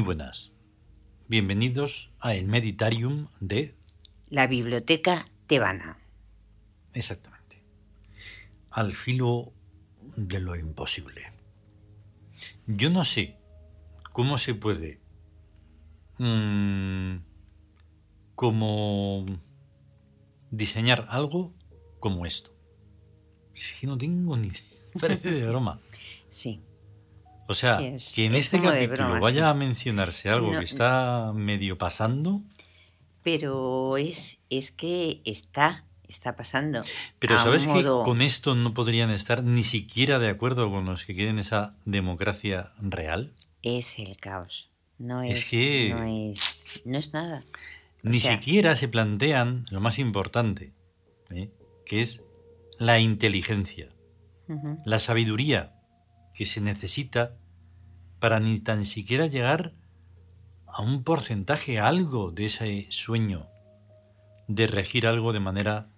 Muy buenas. Bienvenidos a el Meditarium de... La Biblioteca Tebana. Exactamente. Al filo de lo imposible. Yo no sé cómo se puede... mm, como diseñar algo como esto. Es que no tengo ni idea. Parece de broma. Sí. O sea, es- que en es este capítulo broma, vaya sí. a mencionarse algo No- que está medio pasando, Pero es, es que está, está pasando. pero ¿sabes que modo- con esto no podrían estar ni siquiera de acuerdo con los que quieren esa democracia real? Es el caos. No Es es, que- no es, no es nada. Ni sea- siquiera se plantean lo más importante, ¿eh? que es la inteligencia, la sabiduría que se necesita para ni tan siquiera llegar a un porcentaje, algo de ese sueño de regir algo de manera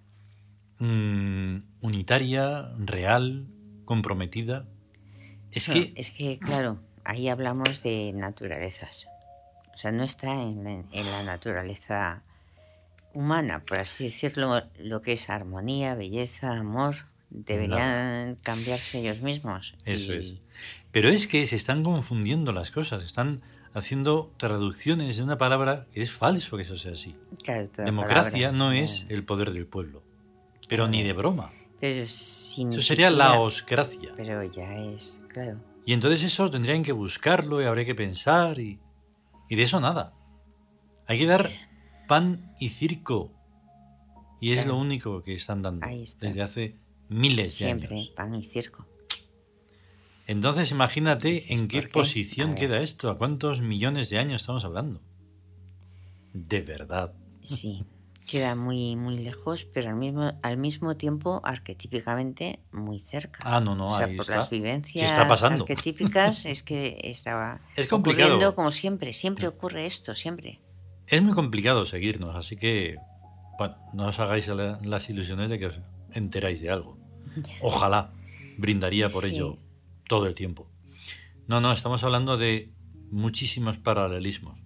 mm, unitaria, real, comprometida. Es No, que es que, claro, ahí hablamos de naturalezas. O sea, no está en, la- en la naturaleza humana, por así decirlo, lo que es armonía, belleza, amor, deberían cambiarse ellos mismos. Eso Y- es. Pero es que se están confundiendo las cosas, están haciendo traducciones de una palabra que es falso que eso sea así. claro, Democracia palabra, no es el poder del pueblo, pero ni de broma. Pero si ni Eso sería la siquiera- oscracia. Pero ya es, claro. Y entonces eso tendrían que buscarlo y habría que pensar y, y de eso nada. Hay que dar pan y circo. Y es lo único que están dando Ahí está. desde hace miles de Siempre años. pan y circo. Entonces imagínate en qué posición queda esto, a cuántos millones de años estamos hablando. De verdad. Sí, queda muy, muy lejos, pero al mismo, al mismo tiempo arquetípicamente muy cerca. Ah, no, no, o sea, ahí por está. las Sí vivencias está pasando. arquetípicas es que estaba Es complicado. ocurriendo como siempre. Siempre ocurre esto, siempre. Es muy complicado seguirnos, así que bueno, no os hagáis la- las ilusiones de que os enteráis de algo. Ojalá brindaría por Sí. ello todo el tiempo. No, no, estamos hablando de muchísimos paralelismos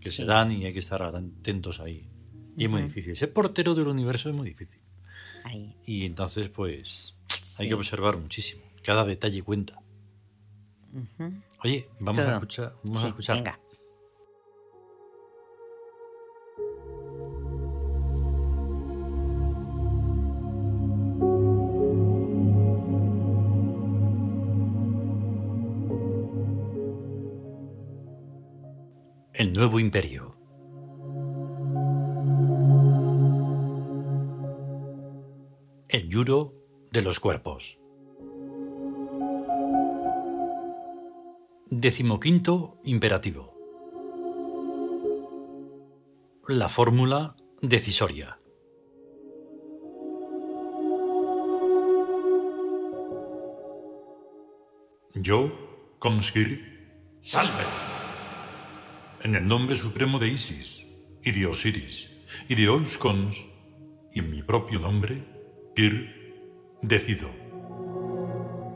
que se dan y hay que estar atentos ahí. Y es muy difícil. Ser portero del universo es muy difícil. Ahí. Y entonces, pues, hay que observar muchísimo. Cada detalle cuenta. Oye, vamos a escuchar. Vamos a escuchar. Venga. Nuevo imperio. El yuro de los cuerpos. Decimoquinto imperativo. La fórmula decisoria. Yo, Komskir, salve. En el nombre supremo de Isis, y de Osiris, y de Euskons, y en mi propio nombre, Kir, decido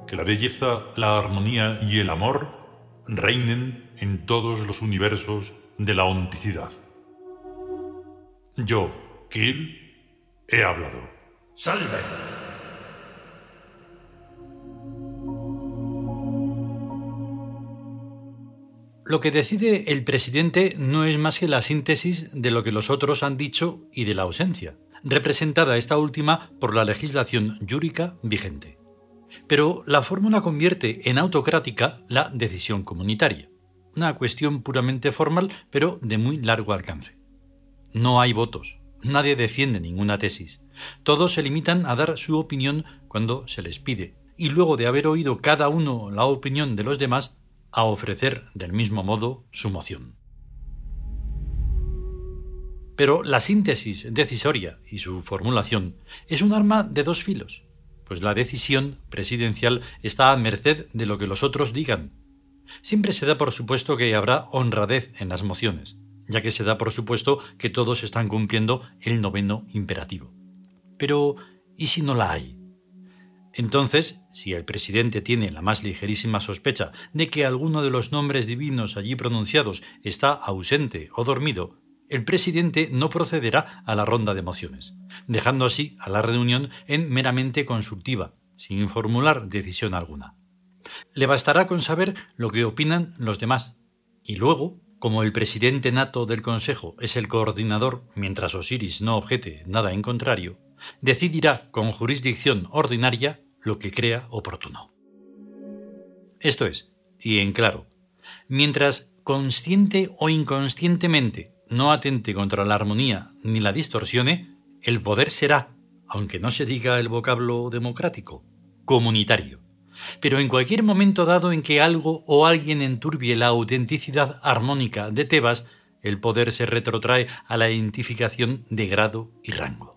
que la belleza, la armonía y el amor reinen en todos los universos de la onticidad. Yo, Kir, he hablado. ¡Salve! Lo que decide el presidente no es más que la síntesis de lo que los otros han dicho y de la ausencia, representada esta última por la legislación yúrica vigente. Pero la fórmula convierte en autocrática la decisión comunitaria, una cuestión puramente formal pero de muy largo alcance. No hay votos, nadie defiende ninguna tesis, todos se limitan a dar su opinión cuando se les pide, y luego de haber oído cada uno la opinión de los demás, a ofrecer del mismo modo su moción. Pero la síntesis decisoria y su formulación es un arma de dos filos, pues la decisión presidencial está a merced de lo que los otros digan. Siempre se da por supuesto que habrá honradez en las mociones, ya que se da por supuesto que todos están cumpliendo el noveno imperativo. Pero, ¿y si no la hay? Entonces, si el presidente tiene la más ligerísima sospecha de que alguno de los nombres divinos allí pronunciados está ausente o dormido, el presidente no procederá a la ronda de mociones, dejando así a la reunión en meramente consultiva, sin formular decisión alguna. Le bastará con saber lo que opinan los demás, y luego, como el presidente nato del Consejo es el coordinador mientras Osiris no objete nada en contrario, decidirá con jurisdicción ordinaria lo que crea oportuno. Esto es, y en claro, mientras consciente o inconscientemente no atente contra la armonía ni la distorsione, el poder será, aunque no se diga el vocablo democrático, comunitario. Pero en cualquier momento dado en que algo o alguien enturbie la autenticidad armónica de Tebas, el poder se retrotrae a la identificación de grado y rango.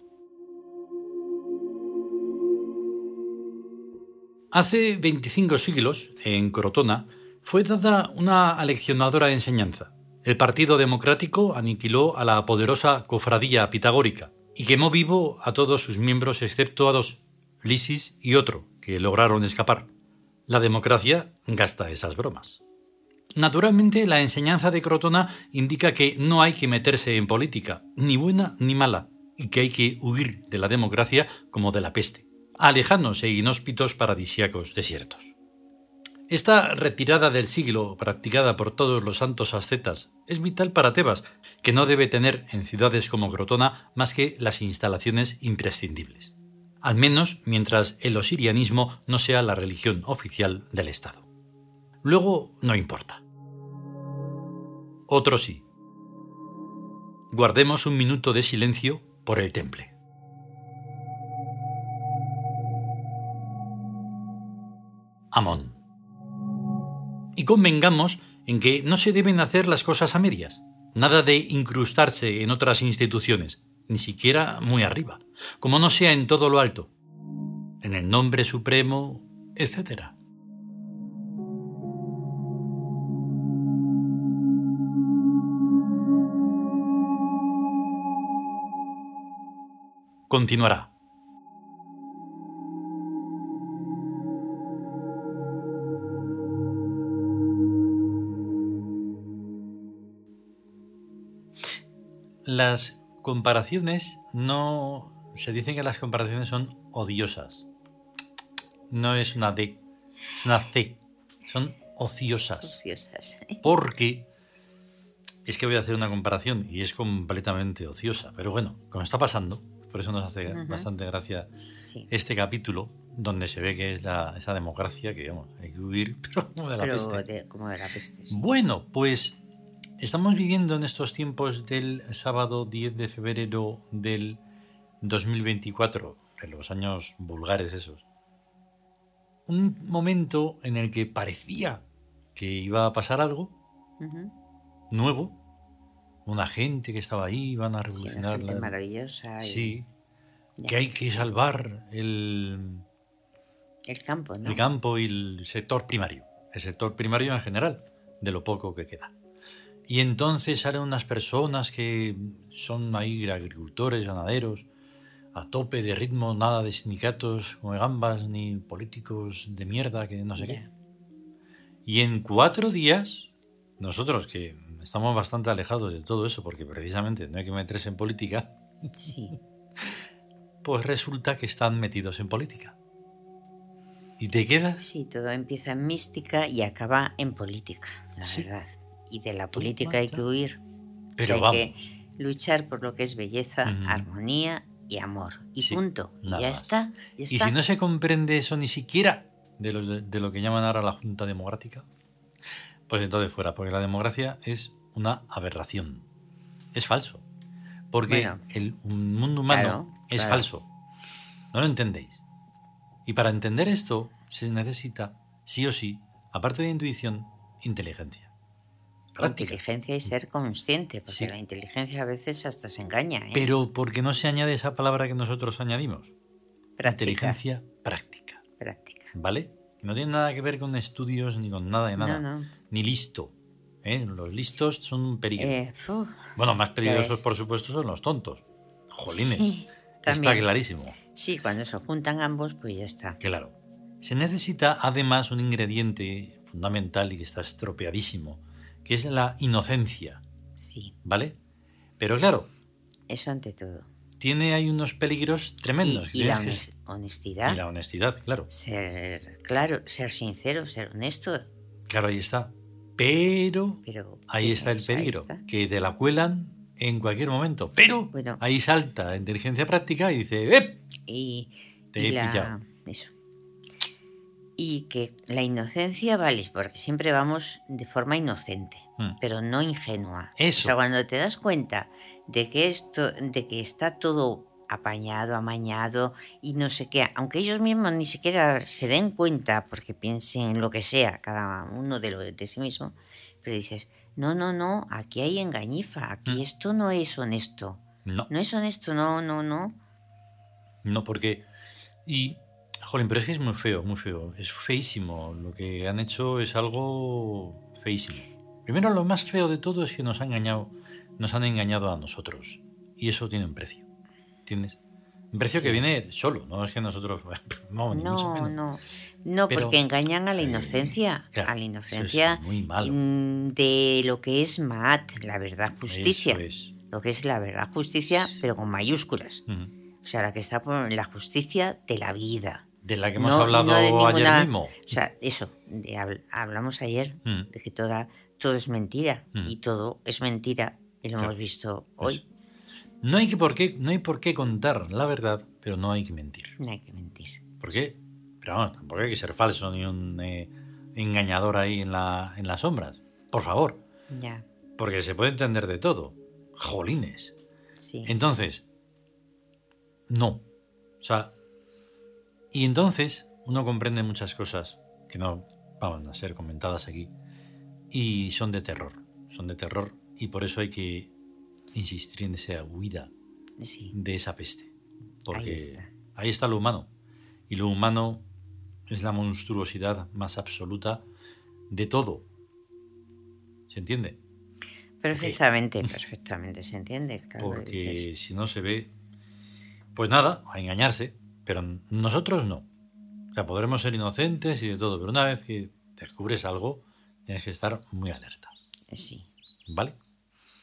Hace 25 siglos, en Crotona, fue dada una aleccionadora enseñanza. El Partido Democrático aniquiló a la poderosa cofradía pitagórica y quemó vivo a todos sus miembros excepto a dos, Lisis y otro, que lograron escapar. La democracia gasta esas bromas. Naturalmente, la enseñanza de Crotona indica que no hay que meterse en política, ni buena ni mala, y que hay que huir de la democracia como de la peste a lejanos e inhóspitos paradisíacos desiertos. Esta retirada del siglo, practicada por todos los santos ascetas, es vital para Tebas, que no debe tener en ciudades como Crotona más que las instalaciones imprescindibles, al menos mientras el osirianismo no sea la religión oficial del Estado. Luego no importa. Otro sí. Guardemos un minuto de silencio por el temple. Amón. Y convengamos en que no se deben hacer las cosas a medias, nada de incrustarse en otras instituciones, ni siquiera muy arriba, como no sea en todo lo alto, en el nombre supremo, etc. Continuará. Las comparaciones no... Se dicen que las comparaciones son odiosas. No es una D, es una C. Son ociosas. Ociosas. Porque es que voy a hacer una comparación y es completamente ociosa. Pero bueno, como está pasando, por eso nos hace bastante gracia Sí. este capítulo, donde se ve que es la- esa democracia que vamos, hay que huir, pero no de la Pero peste. de- como de la peste. sí. Bueno, pues estamos viviendo en estos tiempos del sábado 10 de febrero del 2024, de los años vulgares esos. Un momento en el que parecía que iba a pasar algo nuevo. Una gente que estaba ahí, iban a Sí, una revolucionar gente maravillosa. y Sí, Ya. que hay que salvar el, El campo, ¿no? el campo y el sector primario. El sector primario en general, de lo poco que queda. Y entonces salen unas personas que son ahí agricultores, ganaderos, a tope de ritmo, nada de sindicatos como gambas, ni políticos de mierda que no sé qué. Y en cuatro días, nosotros que estamos bastante alejados de todo eso, porque precisamente no hay que meterse en política, Sí. pues resulta que están metidos en política. Y te quedas Sí, todo empieza en mística y acaba en política, la Sí. verdad. Y de la política hay que huir. Pero O sea, vamos. hay que luchar por lo que es belleza, armonía y amor. Y Sí, punto. Y ya está. ya Y si no se comprende eso ni siquiera de lo, de lo que llaman ahora la Junta Democrática, pues entonces fuera, porque la democracia es una aberración. Es falso. Porque Bueno, el un mundo humano claro, es claro. falso. No lo entendéis. Y para entender esto se necesita, sí o sí, aparte de intuición, inteligencia. Práctica. Inteligencia y ser consciente, porque Sí. la inteligencia a veces hasta se engaña. ¿eh? Pero porque no se añade esa palabra que nosotros añadimos. práctica, Inteligencia práctica. práctica. ¿Vale? No tiene nada que ver con estudios ni con nada de nada. No, no. Ni listo. ¿eh? Los listos son un peligro. Eh, uf, bueno, más peligrosos, por supuesto, son los tontos. Jolines. Sí. Está clarísimo. Sí, cuando se juntan ambos, pues ya está. Claro. Se necesita además un ingrediente fundamental y que está estropeadísimo, que es la inocencia, Sí, ¿vale? Pero claro, eso ante todo. tiene ahí unos peligros tremendos. y la honestidad. y la honestidad, claro. Ser claro, ser sincero, ser honesto. Claro, ahí está. Pero Pero ahí está el peligro, está. que te la cuelan en cualquier momento. Pero Bueno. ahí salta la inteligencia práctica y dice, ¡eh! Y, Te y he la- pillado. Eso. Y que la inocencia vale, porque siempre vamos de forma inocente, Mm. pero no ingenua. Eso. O sea, cuando te das cuenta de que esto, de que está todo apañado, amañado y no sé qué, aunque ellos mismos ni siquiera se den cuenta porque piensen lo que sea, cada uno de lo de sí mismo, pero dices, no, no, no, aquí hay engañifa, aquí Mm. esto no es honesto. No, No es honesto, no, no, no. no, porque... Y, jolín, pero es que es muy feo, muy feo. Es feísimo. Lo que han hecho es algo feísimo. Primero, lo más feo de todo es que nos han engañado, nos han engañado a nosotros. Y eso tiene un precio. ¿Entiendes? Un precio que viene solo, no es que nosotros... No, No, no. No, Pero, porque engañan a la eh, inocencia. claro, a la es inocencia muy malo. mm, de lo que es Maat, la verdad, justicia. Eso es. Lo que es la verdad, justicia, pero con mayúsculas. O sea, la que está por la justicia de la vida. De la que hemos No- hablado no ayer mismo. O sea, eso, de habl- hablamos ayer Mm. de que toda, todo es mentira. Mm. Y todo es mentira. Y lo Claro. hemos visto hoy. Eso. No hay, que por qué, no hay por qué contar la verdad, pero no hay que mentir. No hay que mentir. ¿Por qué? Pero vamos, tampoco hay que ser falso ni un eh, engañador ahí en, la, en las sombras. Por favor. Ya, Porque se puede entender de todo. Jolines. sí. Entonces, no. O sea, y entonces uno comprende muchas cosas que no van a ser comentadas aquí y son de terror. Son de terror y por eso hay que insistir en esa huida sí. de esa peste. Porque está. ahí está lo humano. Y lo humano es la monstruosidad más absoluta de todo. ¿Se entiende? Perfectamente, perfectamente, se entiende. Claro, Porque si no se ve, pues nada, a engañarse. Pero nosotros no. O sea, podremos ser inocentes y de todo, pero una vez que descubres algo, tienes que estar muy alerta. Sí, ¿Vale?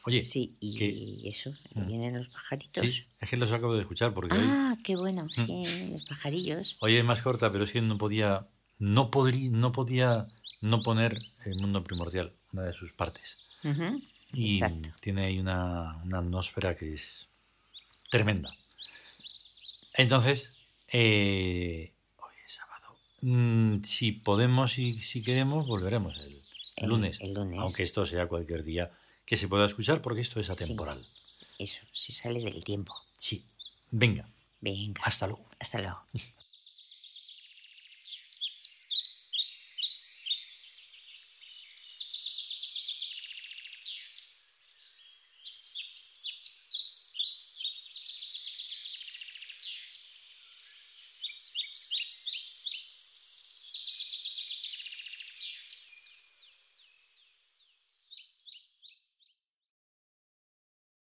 Oye, sí, y que- eso, Mm. vienen los pajaritos. sí, es que los acabo de escuchar porque hoy, Ah, qué bueno, sí, los pajarillos. hoy es más corta, pero es que no podía, no podría, no podía no poner el mundo primordial, una de sus partes. Ujú, Y Exacto. tiene ahí una, una atmósfera que es tremenda. Entonces, eh, hoy es sábado. Mm, si podemos y si queremos, volveremos el, lunes. el lunes. Aunque esto sea cualquier día que se pueda escuchar, porque esto es Sí. atemporal. Eso, si sale del tiempo. Sí. Venga, Venga, hasta luego. hasta luego.